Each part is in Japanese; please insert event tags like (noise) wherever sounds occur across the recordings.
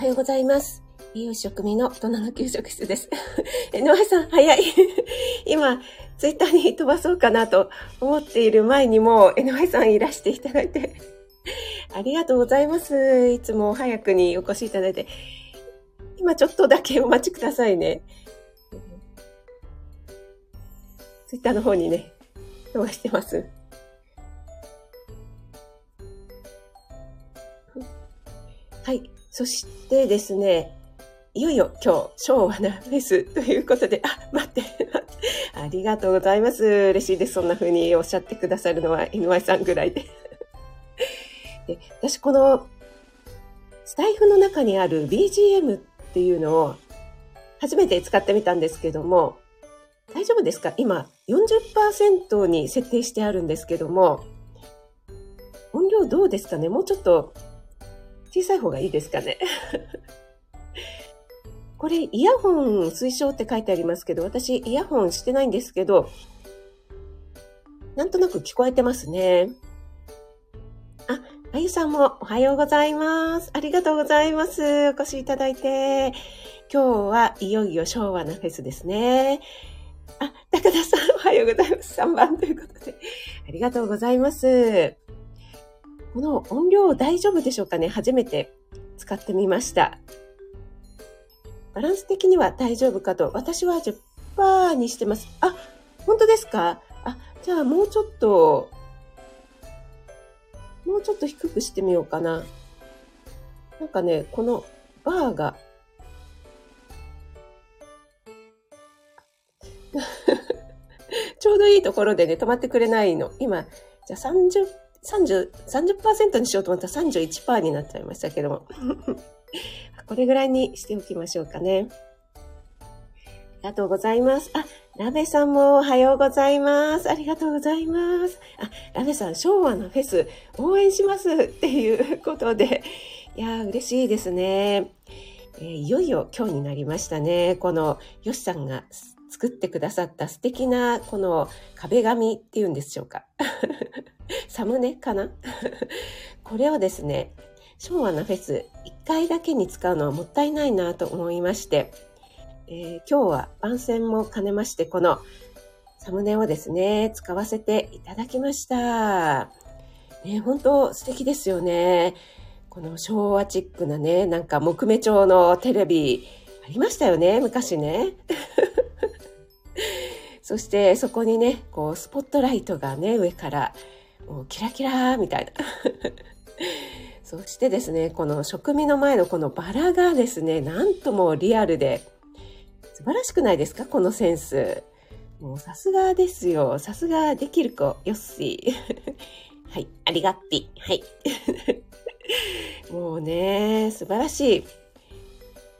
おはようございます。栄養士食味の大人の給食室です。(laughs) え、野さん、早い。(laughs) 今、ツイッターに飛ばそうかなと思っている前にも、えのさんいらしていただいて、(laughs) ありがとうございます。いつも早くにお越しいただいて。今ちょっとだけお待ちくださいね。ツイッターの方にね、飛ばしてます。はい。そしてですね、いよいよ今日、昭和なフェスということで、あ、待って、ありがとうございます。嬉しいです。そんな風におっしゃってくださるのは NY さんぐらいで。(laughs) で私、この、スタイフの中にある BGM っていうのを初めて使ってみたんですけども、大丈夫ですか？今40%に設定してあるんですけども、音量どうですかね？もうちょっと小さい方がいいですかね (laughs) これ、イヤホン推奨って書いてありますけど、私、イヤホンしてないんですけど、なんとなく聞こえてますね。あ、あゆさんもおはようございます。ありがとうございます。お越しいただいて。今日はいよいよ昭和なフェスですね。あ、高田さんおはようございます。3番ということで。ありがとうございます。この音量大丈夫でしょうかね？初めて使ってみました。バランス的には大丈夫かと。私は10%にしてます。あ、本当ですか？あ、じゃあもうちょっと、もうちょっと低くしてみようかな。なんかね、このバーが (laughs) ちょうどいいところでね、止まってくれないの。今、じゃあ30 30、30%にしようと思ったら31%になっちゃいましたけども。(laughs) これぐらいにしておきましょうかね。ありがとうございます。あ、ラベさんもおはようございます。ありがとうございます。あ、ラベさん、昭和のフェス応援しますっていうことで、いやー、嬉しいですね。えー、いよいよ今日になりましたね。この、ヨシさんが作ってくださった素敵なこの壁紙っていうんでしょうか。サムネかな？(laughs) これをですね、昭和のフェス1回だけに使うのはもったいないなと思いまして、えー、今日は番宣も兼ねまして、このサムネをですね、使わせていただきました。ね、本当素敵ですよね。この昭和チックなね、なんか木目調のテレビありましたよね、昔ね。(laughs) そしてそこにね、こうスポットライトがね、上からもうキラキラみたいな。(laughs) そしてですね、この食味の前のこのバラがですね、なんともリアルで、素晴らしくないですか？このセンス。もうさすがですよ。さすができる子、よっしー。(laughs) はい、ありがっぴ。はい。(laughs) もうね、素晴らしい。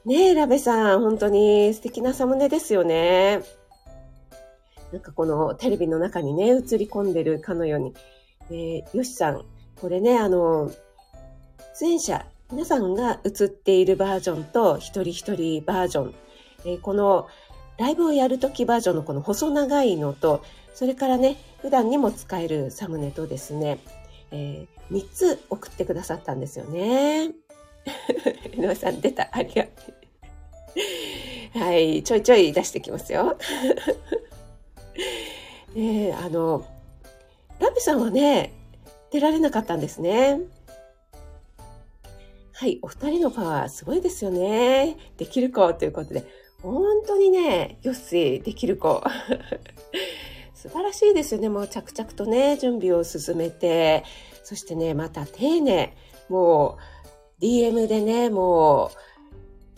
ねえ、ラベさん、本当に素敵なサムネですよね。なんかこのテレビの中にね、映り込んでるかのように。えー、よしさん、これね、あの、出演者、皆さんが映っているバージョンと、一人一人バージョン、えー、このライブをやるときバージョンのこの細長いのと、それからね、普段にも使えるサムネとですね、えー、3つ送ってくださったんですよね。(laughs) 井上さん出た。ありがとう。はい、ちょいちょい出してきますよ。ね (laughs) あの、ラビさんはね、出られなかったんですね。はい、お二人のパワーすごいですよね。できる子ということで、本当にね、よっしー、できる子。(laughs) 素晴らしいですよね。もう着々とね、準備を進めて、そしてね、また丁寧。もう、DM でね、もう、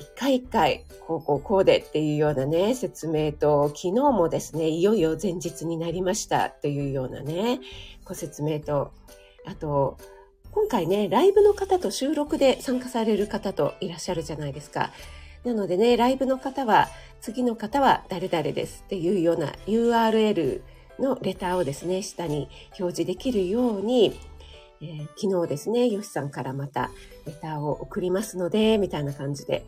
一回一回、こうこうこうでっていうようなね、説明と、昨日もですね、いよいよ前日になりましたというようなね、ご説明と、あと、今回ね、ライブの方と収録で参加される方といらっしゃるじゃないですか。なのでね、ライブの方は、次の方は誰々ですっていうような URL のレターをですね、下に表示できるように、えー、昨日ですね、ヨシさんからまたレターを送りますので、みたいな感じで、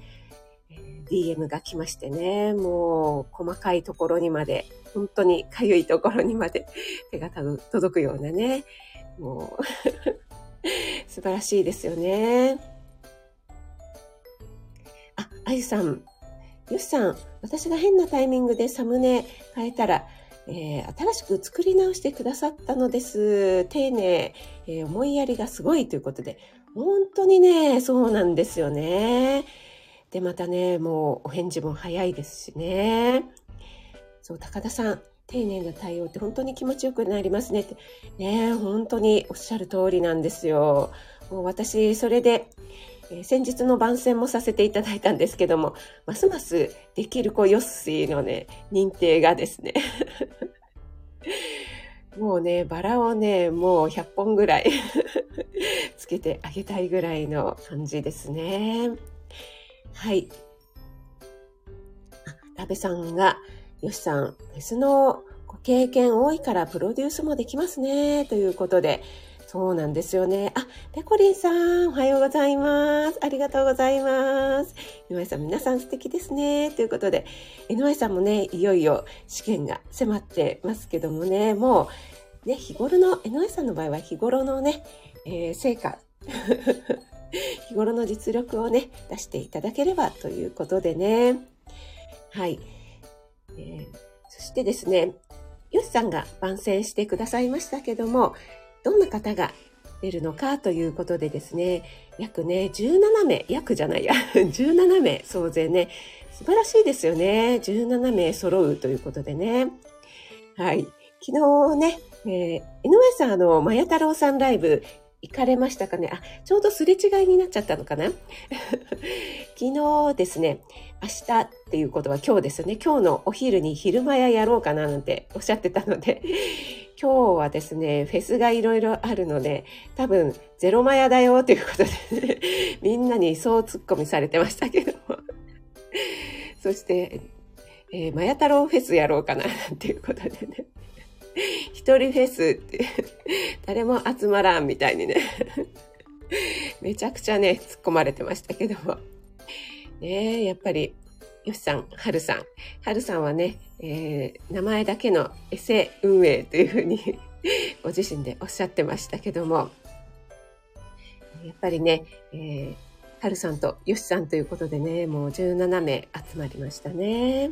DM が来ましてね、もう細かいところにまで、本当にかゆいところにまで (laughs) 手が届くようなね、もう (laughs) 素晴らしいですよね。あ、あゆさん、よしさん、私が変なタイミングでサムネ変えたら、えー、新しく作り直してくださったのです。丁寧、えー、思いやりがすごいということで、本当にね、そうなんですよね。で、またね、もうお返事も早いですしね。そう、高田さん、丁寧な対応って本当に気持ちよくなりますねって。ね、本当におっしゃる通りなんですよ。もう私、それで、えー、先日の番宣もさせていただいたんですけども、ますますできる子ヨッシーのね、認定がですね、(laughs) もうね、バラをね、もう100本ぐらい (laughs) つけてあげたいぐらいの感じですね。はい。あ、ラベさんが、ヨシさん、フェスのご経験多いからプロデュースもできますね、ということで、そうなんですよね。あ、ペコリンさん、おはようございます。ありがとうございます。井上さん、皆さん素敵ですね。ということで、井上さんもね、いよいよ試験が迫ってますけどもね、もう、ね、日頃の、井上さんの場合は日頃のね、えー、成果、(laughs) 日頃の実力をね、出していただければということでね。はい。えー、そしてですね、よしさんが番宣してくださいましたけども、どんな方が出るのかということでですね、約ね、17名、約じゃないや、(laughs) 17名総勢ね、素晴らしいですよね。17名揃うということでね。はい。昨日ね、えー、井上さん、あの、まや太郎さんライブ行かれましたかね？あ、ちょうどすれ違いになっちゃったのかな？(laughs) 昨日ですね、明日っていうことは今日ですよね。今日のお昼に昼間ややろうかななんておっしゃってたので、(laughs) 今日はですね、フェスがいろいろあるので、多分ゼロマヤだよということで、ね、(laughs) みんなにそうツッコミされてましたけども。そして、えー、マヤ太郎フェスやろうかななんていうことでね。一人フェスって誰も集まらんみたいにねめちゃくちゃね、突っ込まれてましたけども。ねやっぱりよしさん、はるさん。はるさんはね、えー、名前だけのエセ運営というふうにご自身でおっしゃってましたけども、やっぱりね、えー、はるさんとよしさんということでね、もう17名集まりましたね。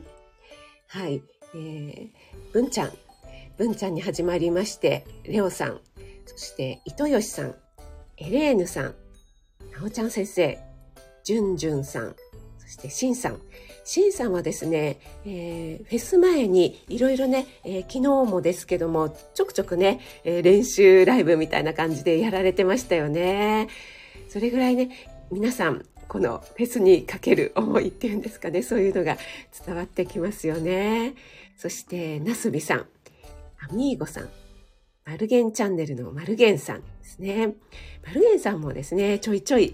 はい。えー、文ちゃん。文ちゃんに始まりまして、レオさん、そして糸よしさん、エレーヌさん、なおちゃん先生、じゅんじゅんさん、そしてしんさん、シンさんはですね、えー、フェス前にいろいろね、えー、昨日もですけども、ちょくちょくね、えー、練習ライブみたいな感じでやられてましたよね。それぐらいね、皆さん、このフェスにかける思いっていうんですかね、そういうのが伝わってきますよね。そして、なすびさん、アミーゴさん、マルゲンチャンネルのマルゲンさんですね。マルゲンさんもですね、ちょいちょい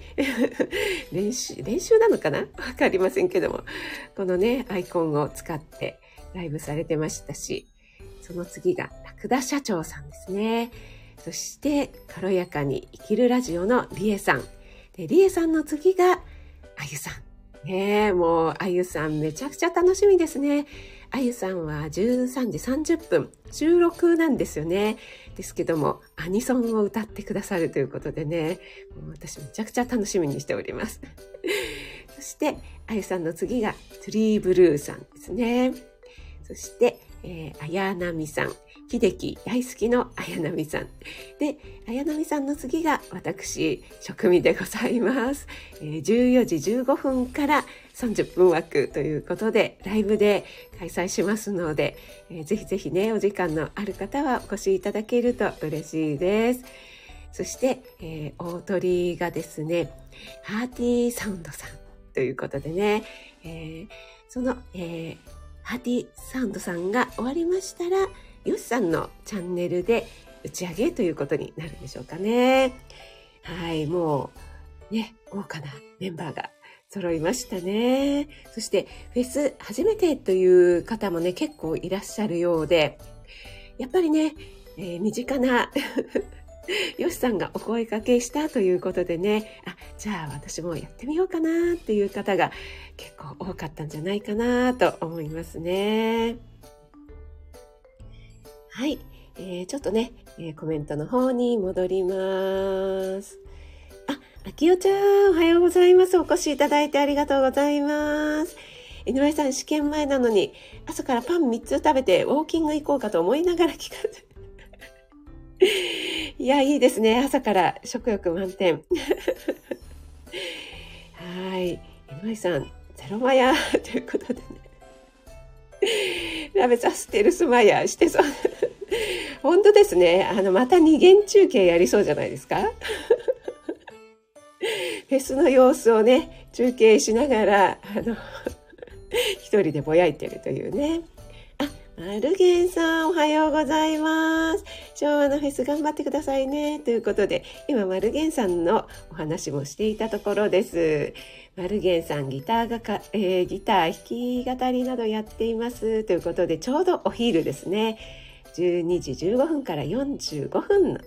(laughs) 練習、練習なのかな？わかりませんけども、このね、アイコンを使ってライブされてましたし、その次がラクダ社長さんですね。そして、軽やかに生きるラジオのリエさん。で、リエさんの次が、あゆさん。ねえ、もう、あゆさんめちゃくちゃ楽しみですね。あゆさんは13時30分収録なんですよね。ですけども、アニソンを歌ってくださるということでね、私めちゃくちゃ楽しみにしております。(laughs) そして、あゆさんの次がトリーブルーさんですね。そして、えー、綾波さん。秀樹大好きの綾波さん。で、綾波さんの次が私、職味でございます。えー、14時15分から30分枠ということで、ライブで開催しますので、えー、ぜひぜひね、お時間のある方はお越しいただけると嬉しいです。そして、えー、大鳥がですね、ハーティーサウンドさんということでね、えー、その、えー、ハーティーサウンドさんが終わりましたら、よしさんのチャンネルで打ち上げということになるんでしょうかね。はい、もう、ね、豪華なメンバーが揃いましたね。そして、フェス初めてという方もね、結構いらっしゃるようで、やっぱりね、えー、身近な (laughs) よしさんがお声かけしたということでね、あ、じゃあ私もやってみようかなっていう方が結構多かったんじゃないかなと思いますね。はい。えー、ちょっとね、えー、コメントの方に戻ります。あ、きおちゃん、おはようございます。お越しいただいてありがとうございます。井上さん、試験前なのに、朝からパン3つ食べてウォーキング行こうかと思いながら聞かせ。(laughs) いや、いいですね。朝から食欲満点。(laughs) はい。井上さん、ゼロマヤー (laughs) ということでね。ラベさん、ステルスマヤーしてそう。本当ですね。あの、また二元中継やりそうじゃないですか？フェスの様子をね、中継しながら、あの、(laughs) 一人でぼやいてるというね。あ、マルゲンさん、おはようございます。昭和のフェス頑張ってくださいね。ということで、今、マルゲンさんのお話もしていたところです。マルゲンさん、ギターがか、えー、ギター弾き語りなどやっています。ということで、ちょうどお昼ですね。12時15分から45分の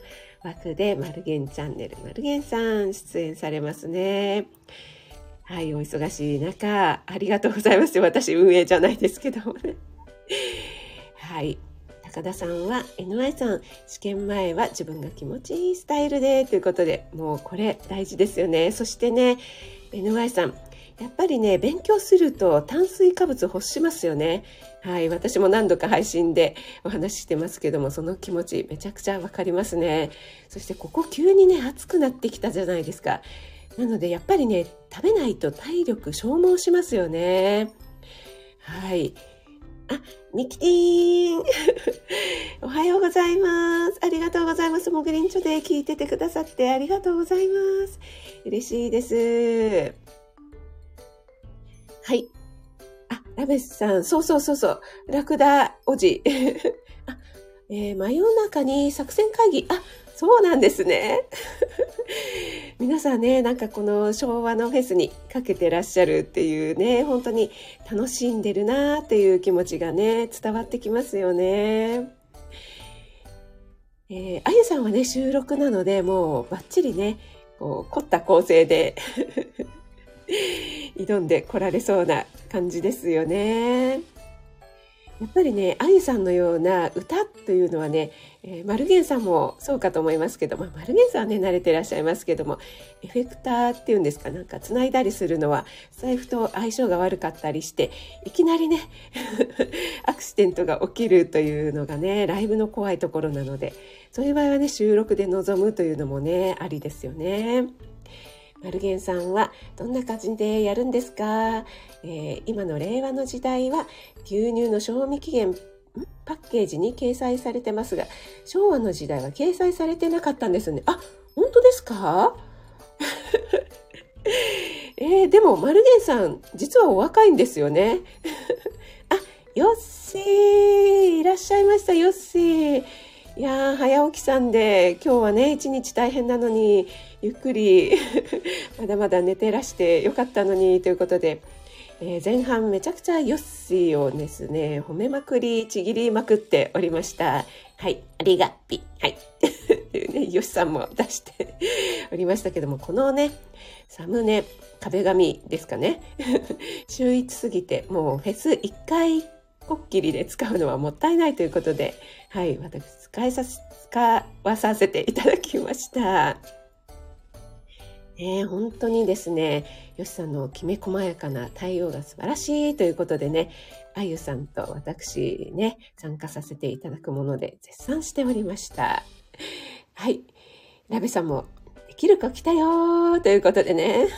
枠で、マルゲンチャンネル、マルゲンさん出演されますね。はい、お忙しい中、ありがとうございます。私、運営じゃないですけどもね。はい。高田さんは NY さん、試験前は自分が気持ちいいスタイルでということで、もうこれ大事ですよね。そしてね、NY さん、やっぱりね、勉強すると炭水化物欲しますよね。はい、私も何度か配信でお話ししてますけども、その気持ちめちゃくちゃわかりますね。そしてここ急にね、暑くなってきたじゃないですか。なのでやっぱりね、食べないと体力消耗しますよね。はい。あ、ミキティーン (laughs) おはようございます。ありがとうございます。もぐりんちょで聞いててくださってありがとうございます。嬉しいです。はい。あ、ラベスさん、そうそうそうそう。ラクダおじ。(laughs) あ、えー、真夜中に作戦会議。あ、そうなんですね。(laughs) 皆さんね、なんかこの昭和のフェスにかけてらっしゃるっていうね、本当に楽しんでるなっていう気持ちがね、伝わってきますよね。えー、あゆさんはね、収録なので、もうバッチリね、こう、凝った構成で挑んで来られそうな感じですよね。やっぱりね、あゆさんのような歌というのはね、えー、マルゲンさんもそうかと思いますけど、まあ、マルゲンさんはね、慣れてらっしゃいますけども、エフェクターっていうんですか、なんか繋いだりするのは、財布と相性が悪かったりして、いきなりね、(laughs) アクシデントが起きるというのがね、ライブの怖いところなので、そういう場合はね、収録で臨むというのもね、ありですよね。マルゲンさんはどんな感じでやるんですか、えー、今の令和の時代は牛乳の賞味期限パッケージに掲載されてますが昭和の時代は掲載されてなかったんですね。あ本当ですか？(laughs) えー、でもマルゲンさん実はお若いんですよね。(laughs) あよっしーいらっしゃいましたよっしー。いやー、早起きさんで、今日はね、一日大変なのに、ゆっくり (laughs) まだまだ寝てらしてよかったのに、ということで、えー、前半めちゃくちゃヨッシーをですね、褒めまくり、ちぎりまくっておりました。はい、ありがぴ。はい。というね、ヨシさんも出して (laughs) おりましたけども、このね、サムネ、壁紙ですかね。秀逸すぎて、もうフェス1回こっきりで使うのはもったいないということで、はい、私使いさ使わさせていただきました。ね、本当にですね、よしさんのきめ細やかな対応が素晴らしいということでね、あゆさんと私ね、参加させていただくもので絶賛しておりました。はい。ラベさんも、できる子来たよということでね。(coughs)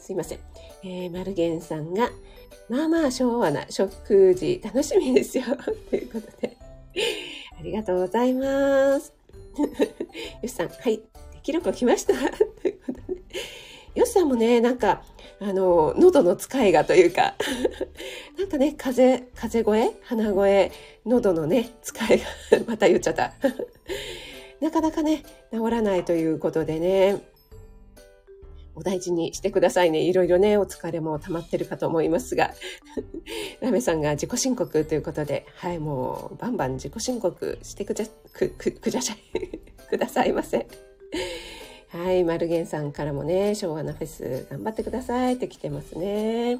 すいません。えー、マルゲンさんが、まあまあ昭和な食事楽しみですよ。ということで、ありがとうございます。(laughs) よしさん、はい、できる子来ました。ということで、よしさんもね、なんか、あの、喉の使いがというか、(laughs) なんかね、風、風声？鼻声？喉のね、使いが。(laughs) また言っちゃった。なかなかね、治らないということでね、お大事にしてくださいね。いろいろね、お疲れも溜まってるかと思いますが、(laughs) ラメさんが自己申告ということで、はい、もう、バンバン自己申告してくじゃ、く、く、くじゃしゃ、(laughs) くださいませ。はい、マルゲンさんからもね、昭和のフェス頑張ってくださいって来てますね。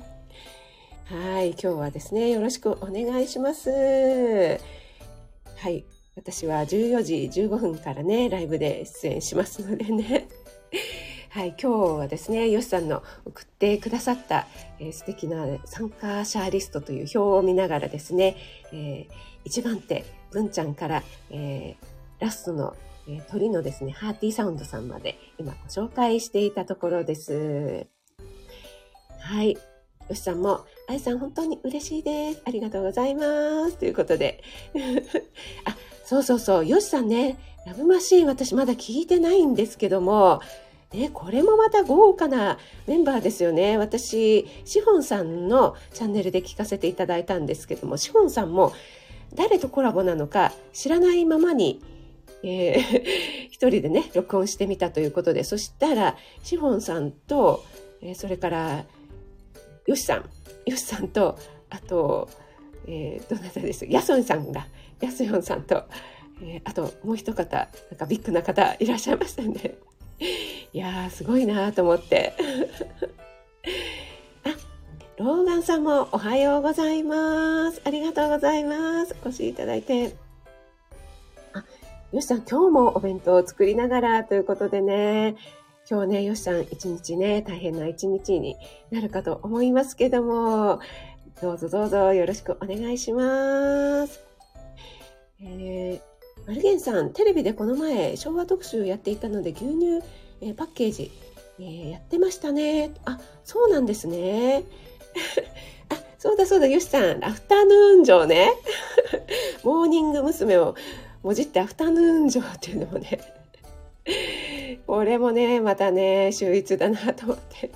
はい、今日はですね、よろしくお願いします。はい、私は14時15分からね、ライブで出演しますのでね。はい、今日はですね、よしさんの送ってくださった、えー、素敵な参加者リストという表を見ながらですね、えー、1番手、文ちゃんから、えー、ラストの、えー、鳥のですね、ハーティーサウンドさんまで今ご紹介していたところです。はい。よしさんも、あいさん本当に嬉しいです。ありがとうございます。ということで。(laughs) あ、そうそうそう。よしさんね、ラブマシーン私まだ聞いてないんですけども、ね、これもまた豪華なメンバーですよね。私、シフォンさんのチャンネルで聞かせていただいたんですけども、シフォンさんも誰とコラボなのか知らないままに、えー、(laughs) 一人でね、録音してみたということで、そしたら、シフォンさんと、えー、それから、ヨシさん、ヨシさんと、あと、えー、どなたです？ヤソンさんだ。ヤソヨンさんと、えー、あともう一方、なんかビッグな方いらっしゃいましたね。いやー、すごいなと思って。(laughs) あ、ローガンさんもおはようございます。ありがとうございます。お越しいただいて。あ、よしさん、今日もお弁当を作りながらということでね、今日ね、よしさん、一日ね、大変な一日になるかと思いますけども、どうぞどうぞよろしくお願いします。えーマルゲンさん、テレビでこの前、昭和特集やっていたので、牛乳、えー、パッケージ、えー、やってましたね。あ、そうなんですね。(laughs) あ、そうだそうだ、よしさん、アフタヌーン城ね。(laughs) モーニング娘。をもじってアフタヌーン城っていうのもね。これもね、またね、秀逸だなと思って。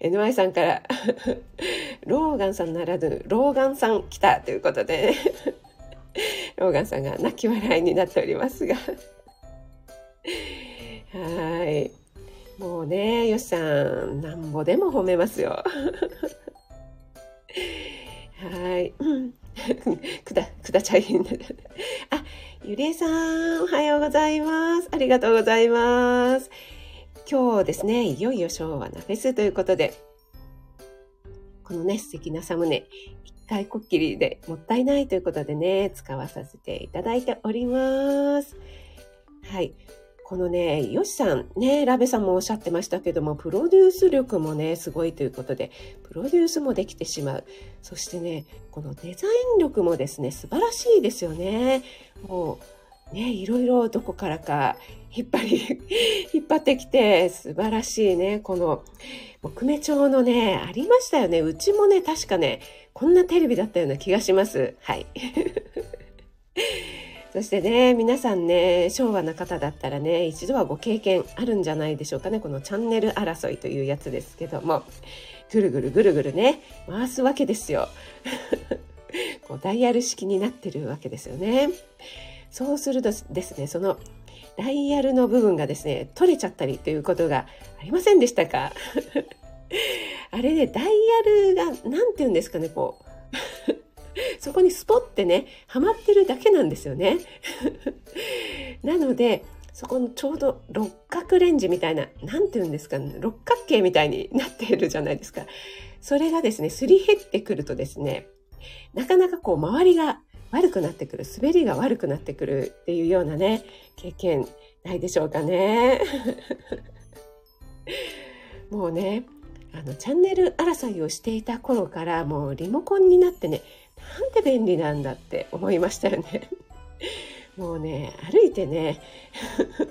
NY さんからローガンさんならぬ、ローガンさん来たということで、ね、ローガンさんが泣き笑いになっておりますがはい。もうね、よしさん、なんぼでも褒めますよ。(laughs) はい。(laughs) くだ、くだちゃいんあ、ゆりえさん、おはようございます。ありがとうございます。今日ですね、いよいよ昭和なフェスということで、このね、素敵なサムネ、回こっきりでもったいないということでね、使わさせていただいております。はい。このね、ヨシさん、ね、ラベさんもおっしゃってましたけども、プロデュース力もね、すごいということで、プロデュースもできてしまう。そしてね、このデザイン力もですね、素晴らしいですよね。もう、ね、いろいろどこからか引っ張り、(laughs) 引っ張ってきて、素晴らしいね、この、木目調のね、ありましたよね。うちもね、確かね、こんなテレビだったような気がします。はい。そしてね、皆さんね、昭和な方だったらね、一度はご経験あるんじゃないでしょうかね。このチャンネル争いというやつですけども、ぐるぐるぐるぐるね、回すわけですよ。(laughs) こうダイヤル式になってるわけですよね。そうするとですね、そのダイヤルの部分がですね、取れちゃったりということがありませんでしたか？(laughs) あれね、ダイヤルが、なんて言うんですかね、こう。(laughs) そこにスポってね、はまってるだけなんですよね。(laughs) なので、そこのちょうど六角レンジみたいな、なんて言うんですかね、六角形みたいになっているじゃないですか。それがですね、すり減ってくるとですね、なかなかこう周りが悪くなってくる、滑りが悪くなってくるっていうようなね、経験ないでしょうかね。(laughs) もうね、あの、チャンネル争いをしていた頃からもうリモコンになってね、なんて便利なんだって思いましたよね。(laughs) もうね、歩いてね、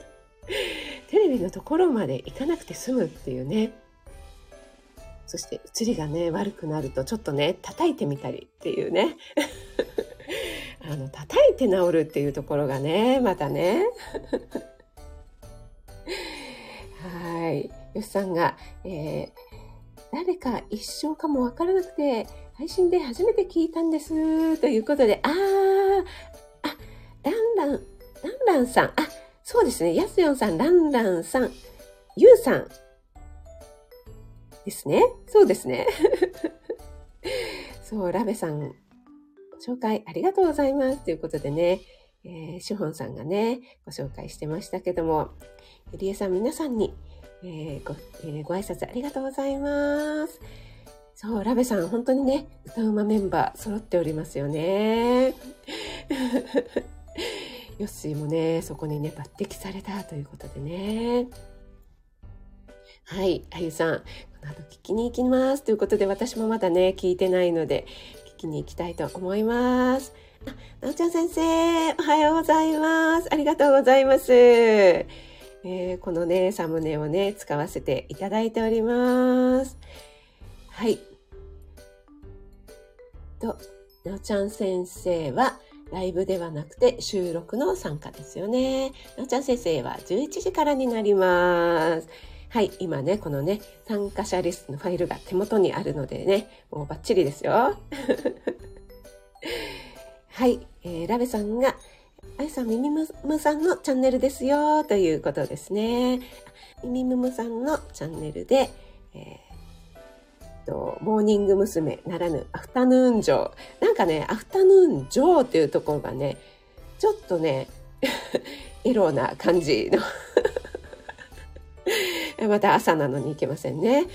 (laughs) テレビのところまで行かなくて済むっていうね。そして映りがね、悪くなるとちょっとね、叩いてみたりっていうね。(laughs) あの、叩いて治るっていうところがね、またね。はい。よしさんが、えー、誰か一生かもわからなくて、配信で初めて聞いたんです。ということで、あー、あ、ランラン、ランランさん、あ、そうですね、やすよんさん、ランランさん、ゆうさん、ですね。そうですね。(laughs) そう、ラベさん、紹介ありがとうございます。ということでね、えー、シュホンさんがね、ご紹介してましたけども、ゆりえさん皆さんに、えー、ご、えー、ご挨拶ありがとうございます。そう、ラベさん、本当にね、歌うまメンバー揃っておりますよね。(laughs) ヨッシーもね、そこにね、抜擢されたということでね。はい、あゆさん、この後聞きに行きます。ということで、私もまだね、聞いてないので、聞きに行きたいと思います。あ、なおちゃん先生、おはようございます。ありがとうございます。えー、このね、サムネをね、使わせていただいております。はい。と、なおちゃん先生は、ライブではなくて収録の参加ですよね。なおちゃん先生は11時からになります。はい、今ね、このね、参加者リストのファイルが手元にあるのでね、もうバッチリですよ。(laughs) はい、えー、ラベさんが、あやさん、みみむむさんのチャンネルですよ、ということですね。みみむむさんのチャンネルで、えー、と、モーニング娘。ならぬアフタヌーンジョー。なんかね、アフタヌーンジョーっていうところがね、ちょっとね、(laughs) エロな感じの (laughs) また朝なのに行けませんね。(laughs)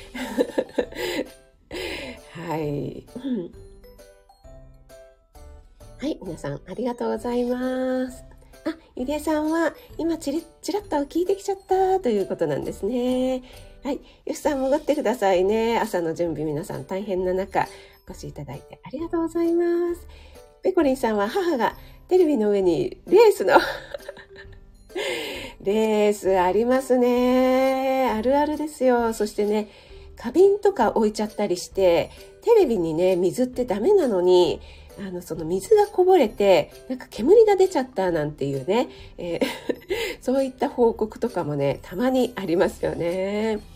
はい。はい、皆さんありがとうございます。あ、ゆりえさんは今ちりちらっと聞いてきちゃったということなんですね。はい、よしさん戻ってくださいね。朝の準備皆さん大変な中お越しいただいてありがとうございます。ペコリンさんは母がテレビの上にレースの (laughs) レースありますね。あるあるですよ。そしてね、花瓶とか置いちゃったりして、テレビにね、水ってダメなのに、あの、その水がこぼれて、なんか煙が出ちゃったなんていうね、えー、(laughs) そういった報告とかもね、たまにありますよね。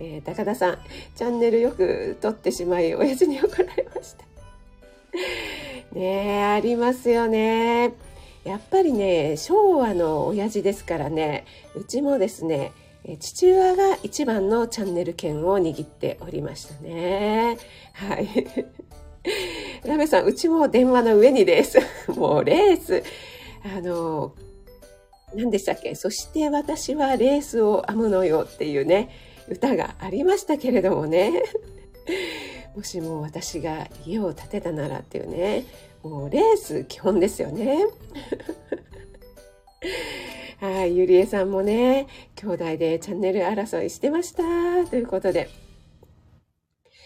えー、高田さん、チャンネルよく撮ってしまい、親父に怒られました。(laughs) ねえ、ありますよね。やっぱりね昭和の親父ですからねうちもですね父親が一番のチャンネル権を握っておりましたね。はい。(laughs) ラメさん、うちも電話の上にレース。(laughs) もうレース。あの、何でしたっけ？そして私はレースを編むのよっていうね、歌がありましたけれどもね。(laughs) もしも私が家を建てたならっていうね、もうレース基本ですよね。(laughs) はい、ゆりえさんもね、兄弟でチャンネル争いしてました。ということで。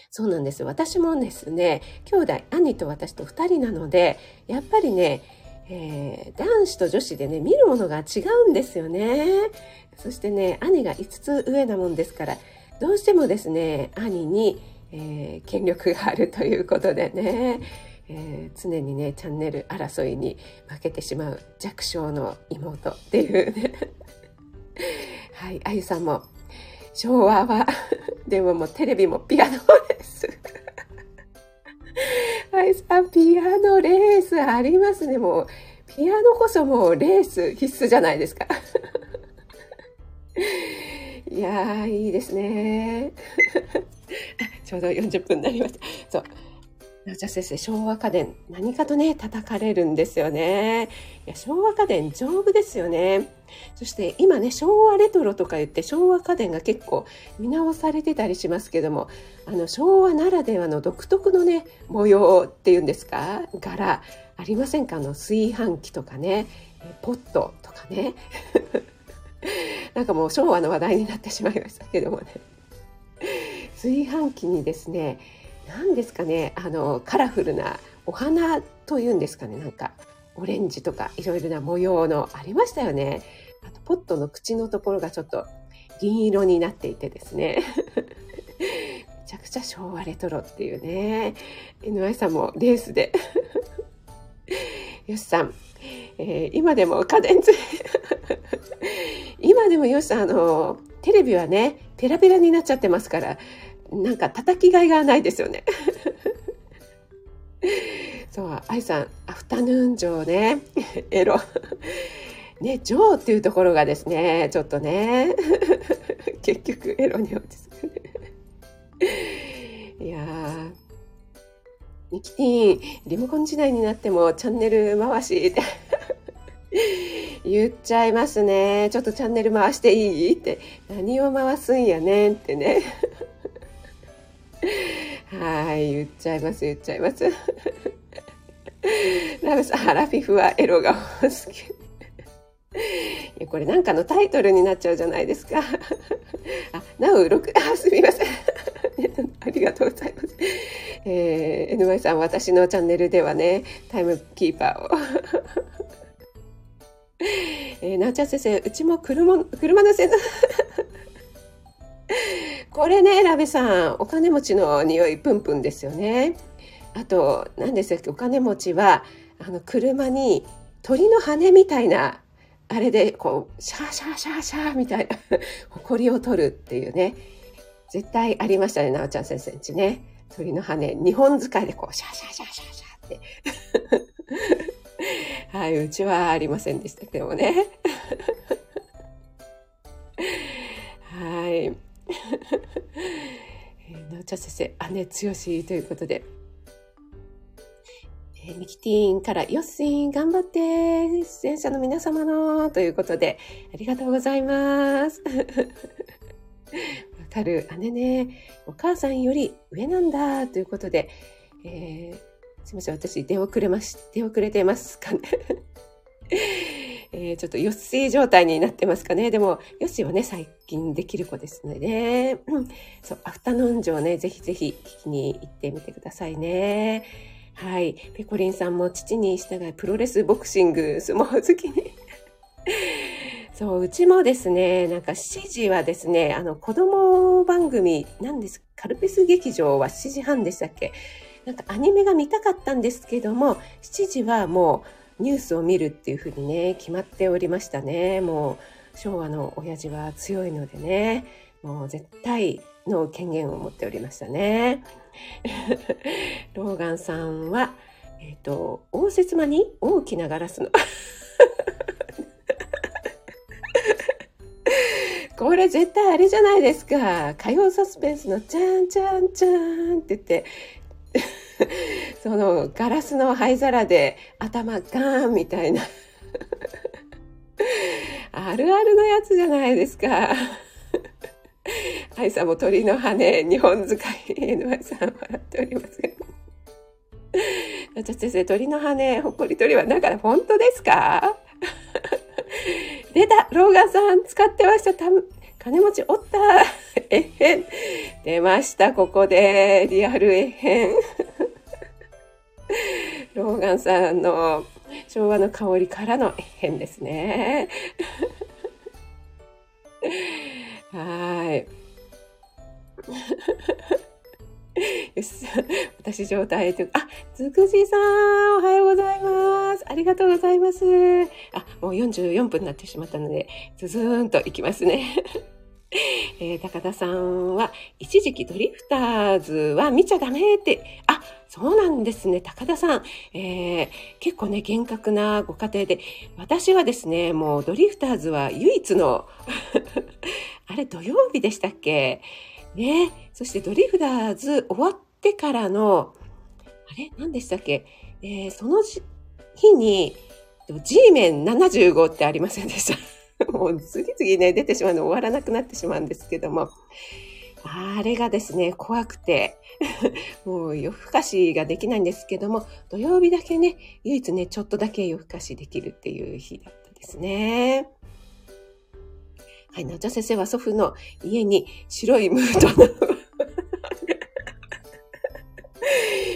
そうなんです。私もですね、兄弟、兄と私と2人なので、やっぱりね、えー、男子と女子でね、見るものが違うんですよね。そしてね、兄が5つ上なもんですから、どうしてもですね、兄に、えー、権力があるということでね、えー、常にねチャンネル争いに負けてしまう弱小の妹っていうね (laughs) はいあゆさんも昭和は (laughs) でももうテレビもピアノですあゆさんピアノレースありますね。もうピアノこそもうレース必須じゃないですか。(laughs) いやーいいですね。(laughs) ちょうど40分になりました。そう。じゃあ先生、昭和家電、何かとね、叩かれるんですよね。いや、昭和家電丈夫ですよね。そして今ね、昭和レトロとか言って昭和家電が結構見直されてたりしますけども、あの昭和ならではの独特のね、模様っていうんですか？柄ありませんか？あの炊飯器とかね、ポットとかね。(laughs) なんかもう昭和の話題になってしまいましたけどもね。炊飯器にですね、何ですかねあのカラフルなお花というんですかねなんかオレンジとかいろいろな模様のありましたよね。あとポットの口のところがちょっと銀色になっていてですね。(laughs) めちゃくちゃ昭和レトロっていうね。NY さんもレースで。(laughs) よしさん、えー、今でも家電つ (laughs) 今でもよしさん、あの、テレビはね、ペラペラになっちゃってますから、なんか叩きがいがないですよね。そう、愛さん、アフタヌーン城ね、(laughs) エロ。(laughs) ね、ジョーっていうところがですね、ちょっとね、(laughs) 結局エロに落ち着く。いやー、ミキティン、リモコン時代になってもチャンネル回しって言っちゃいますね。ちょっとチャンネル回していいって。何を回すんやねんってね。はい、言っちゃいます、言っちゃいます。ラブさん、アラフィフはエロが好き。いやこれなんかのタイトルになっちゃうじゃないですか。あ、なお、6、あ、すみません。ありがとうございます。えー、NY さん、私のチャンネルではね、タイムキーパーを。えー、なおちゃん先生、うちも車車の線これね、ラベさん、お金持ちの匂いプンプンですよね。あと、何でしたっけ、お金持ちは、あの、車に鳥の羽みたいな、あれで、こう、シャーシャーシャーシャーみたいな、(laughs) 埃を取るっていうね。絶対ありましたね、なおちゃん先生んちね。鳥の羽、日本使いでこう、シャーシャーシャーシャーシャーって。(laughs) はい、うちはありませんでしたけどもね。(laughs) はい。え、なおちゃん先生、姉強しということで。え、ミキティーンからヨッシン頑張って出演者の皆様のということで、ありがとうございます。(laughs) わかる姉ね、お母さんより上なんだということで、えー、すみません、私出遅れまし、出遅れてますかね。(laughs) えー、ちょっとよっしー状態になってますかね。でも、よっしーはね、最近できる子ですのでね。(coughs) そう、アフタヌーン城ね、ぜひぜひ聞きに行ってみてくださいね。はい。ペコリンさんも父に従いプロレス、ボクシング、相撲好きに。(laughs) そう、うちもですね、なんか7時はですね、あの子供番組、なんです、カルピス劇場は7時半でしたっけ？なんかアニメが見たかったんですけども、7時はもうニュースを見るっていうふうにね決まっておりましたねもう昭和の親父は強いのでねもう絶対の権限を持っておりましたね (laughs) ローガンさんはえっ、ー、と応接間に大きなガラスの (laughs) これ絶対あれじゃないですか。火曜サスペンスのチャンチャンチャンって言って、(laughs) そのガラスの灰皿で頭ガーンみたいなあるあるのやつじゃないですか。アイさんも鳥の羽、日本使い、NY さん笑っておりますが。じゃ先生、鳥の羽、ほっこり鳥は、だから本当ですか？(laughs) 出たローガンさん使ってました。た金持ちおった。えへん。出ましたここで。リアルえへん。ローガンさんの昭和の香りからの変ですね。はい。よし、私状態と、あ、つくじさん、おはようございます。ありがとうございます。あ、もう44分になってしまったので、ズズーンといきますね。(laughs) えー、高田さんは、一時期ドリフターズは見ちゃダメって、あ、そうなんですね、高田さん。えー、結構ね、厳格なご家庭で、私はですね、もうドリフターズは唯一の (laughs) あれ土曜日でしたっけ？ね、そしてドリフターズ終わってからの、あれ何でしたっけ？えー、その日に、G メン75ってありませんでした。(laughs) もう次々ね、出てしまうの終わらなくなってしまうんですけども、あれがですね、怖くて、(laughs) もう夜更かしができないんですけども、土曜日だけね、唯一ね、ちょっとだけ夜更かしできるっていう日だったですね。はい、なちゃ先生は祖父の家に白いムードの (laughs)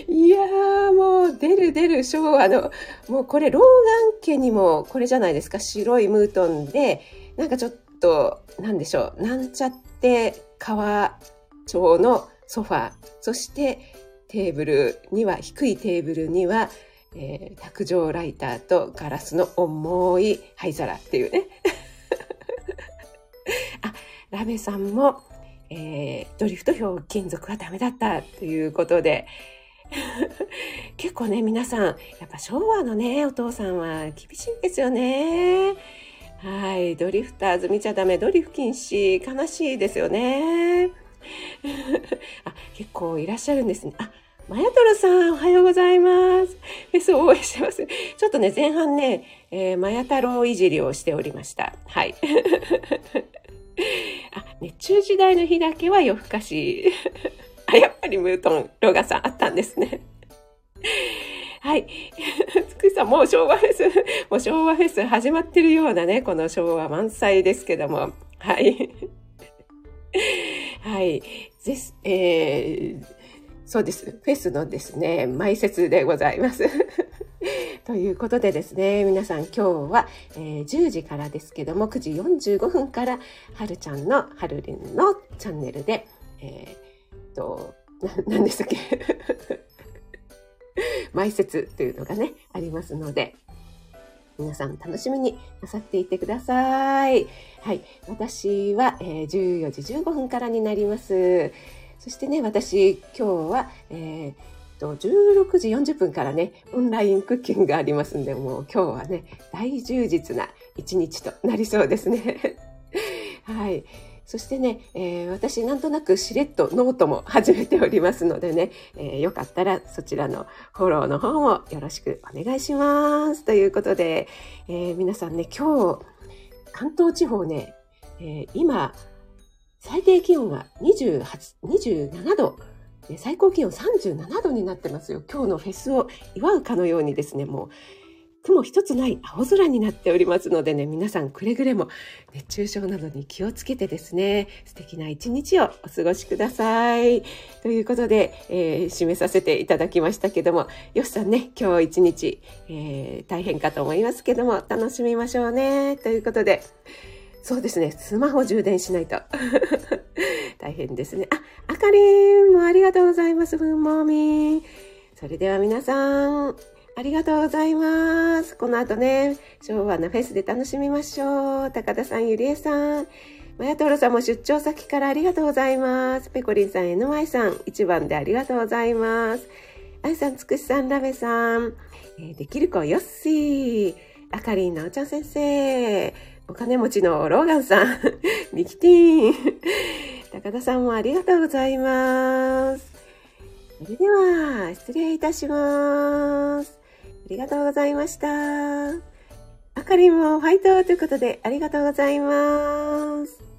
いやーもう出る出る昭和の、もうこれローガン家にもこれじゃないですか、白いムートンで、なんかちょっと、なんでしょう、なんちゃって革調のソファー、そしてテーブルには、低いテーブルには、えー、卓上ライターとガラスの重い灰皿っていうね。(laughs) あ、ラベさんも、えー、ドリフト表金属はダメだったということで、(laughs) 結構ね、皆さん、やっぱ昭和のね、お父さんは厳しいんですよね。はい。ドリフターズ見ちゃダメ。ドリフ禁止。悲しいですよね。(laughs) あ、結構いらっしゃるんですね。あ、マヤトロさん、おはようございます。フェス応援してます。ちょっとね、前半ね、えー、マヤ太郎いじりをしておりました。はい。(laughs) あ、熱中時代の日だけは夜更かし。(laughs) あ、やっぱりムートン、ロガさんあったんですね。はい。(laughs) つくさん、もう昭和フェス、(laughs) もう昭和フェス始まってるようなね、この昭和満載ですけども。はい。(laughs) はい。です、えー、そうです。フェスのですね、前説でございます。ということでですね、皆さん今日は、えー、10時からですけども、9時45分から、はるちゃんのはるりんのチャンネルで、えー、と、な、何でしたっけ？埋設というのがね、ありますので、皆さん楽しみになさっていてください。はい。私は、えー、14時15分からになります。そしてね、私、今日は、えー、16時40分からね、オンラインクッキングがありますんで、もう今日はね、大充実な一日となりそうですね。(laughs) はい。そしてね、えー、私なんとなくしれっとノートも始めておりますのでね、えー、よかったらそちらのフォローの方もよろしくお願いします。ということで、えー、皆さんね、今日、関東地方ね、え今、最低気温が28、27度、最高気温37度になってますよ。今日のフェスを祝うかのようにですね、もう雲一つない青空になっておりますのでね、皆さんくれぐれも熱中症などに気をつけてですね、素敵な一日をお過ごしください。ということで、えー、締めさせていただきましたけども、よしさんね、今日一日、えー、大変かと思いますけども、楽しみましょうね。ということで、そうですね、スマホ充電しないと。(laughs) 大変ですね。あ、あかりんもありがとうございます、ふんもみ。それでは皆さん、ありがとうございます。この後ね、昭和なフェスで楽しみましょう。高田さん、ゆりえさん。まやとろさんも出張先からありがとうございます。ペコリンさん、NY さん、一番でありがとうございます。あいさん、つくしさん、ラメさん。えー、できる子、よっしー。あかりん、なおちゃん先生。お金持ちのローガンさん。(laughs) ミキティーン。高田さんもありがとうございます。それでは、失礼いたします。ありがとうございました。あかりもファイトということでありがとうございます。